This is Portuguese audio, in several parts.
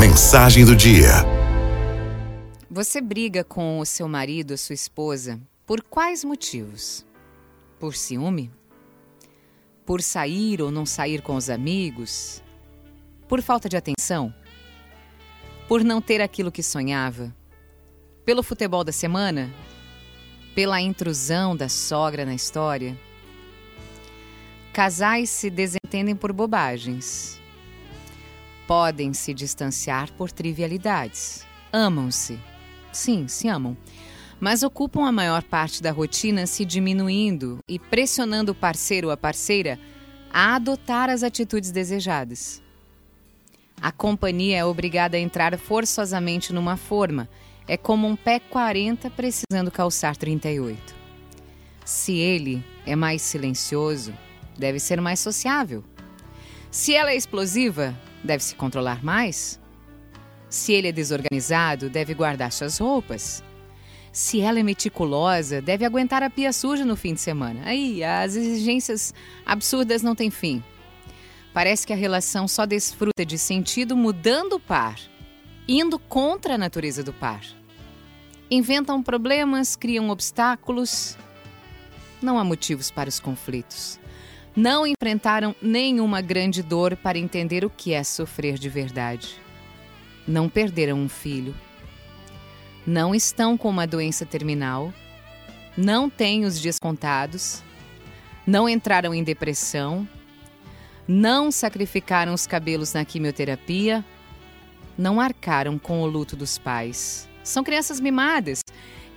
Mensagem do dia. Você briga com o seu marido, a sua esposa, por quais motivos? Por ciúme? Por sair ou não sair com os amigos? Por falta de atenção? Por não ter aquilo que sonhava? Pelo futebol da semana? Pela intrusão da sogra na história? Casais se desentendem por bobagens. Podem se distanciar por trivialidades. Amam-se. Sim, se amam. Mas ocupam a maior parte da rotina se diminuindo e pressionando o parceiro ou a parceira a adotar as atitudes desejadas. A companhia é obrigada a entrar forçosamente numa forma. É como um pé 40 precisando calçar 38. Se ele é mais silencioso, deve ser mais sociável. Se ela é explosiva, deve se controlar mais. Se ele é desorganizado, deve guardar suas roupas. Se ela é meticulosa, deve aguentar a pia suja no fim de semana. Aí, as exigências absurdas não têm fim. Parece que a relação só desfruta de sentido mudando o par, indo contra a natureza do par. Inventam problemas, criam obstáculos. Não há motivos para os conflitos não enfrentaram nenhuma grande dor para entender o que é sofrer de verdade. Não perderam um filho. Não estão com uma doença terminal. Não têm os dias contados. Não entraram em depressão. Não sacrificaram os cabelos na quimioterapia. Não arcaram com o luto dos pais. São crianças mimadas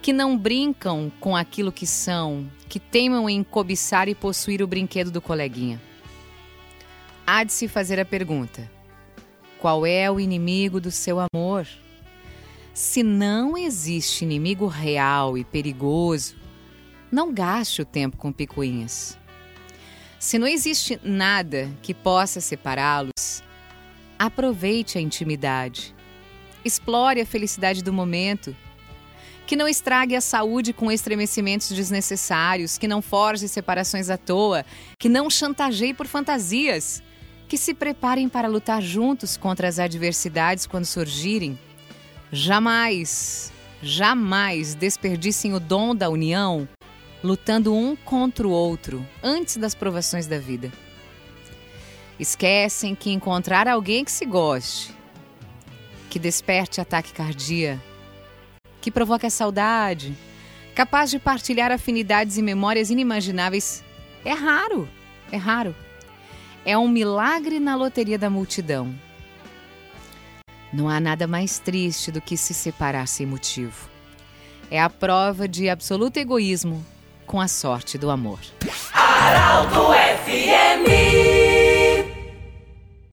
que não brincam com aquilo que são, que teimam em cobiçar e possuir o brinquedo do coleguinha. Há de se fazer a pergunta: qual é o inimigo do seu amor? Se não existe inimigo real e perigoso, não gaste o tempo com picuinhas. Se não existe nada que possa separá-los, aproveite a intimidade. Explore a felicidade do momento que não estrague a saúde com estremecimentos desnecessários, que não forje separações à toa, que não chantageie por fantasias, que se preparem para lutar juntos contra as adversidades quando surgirem. Jamais, jamais desperdicem o dom da união lutando um contra o outro antes das provações da vida. Esquecem que encontrar alguém que se goste, que desperte ataque cardíaco, que provoca saudade, capaz de partilhar afinidades e memórias inimagináveis, é raro, é raro. É um milagre na loteria da multidão. Não há nada mais triste do que se separar sem motivo. É a prova de absoluto egoísmo com a sorte do amor. Araldo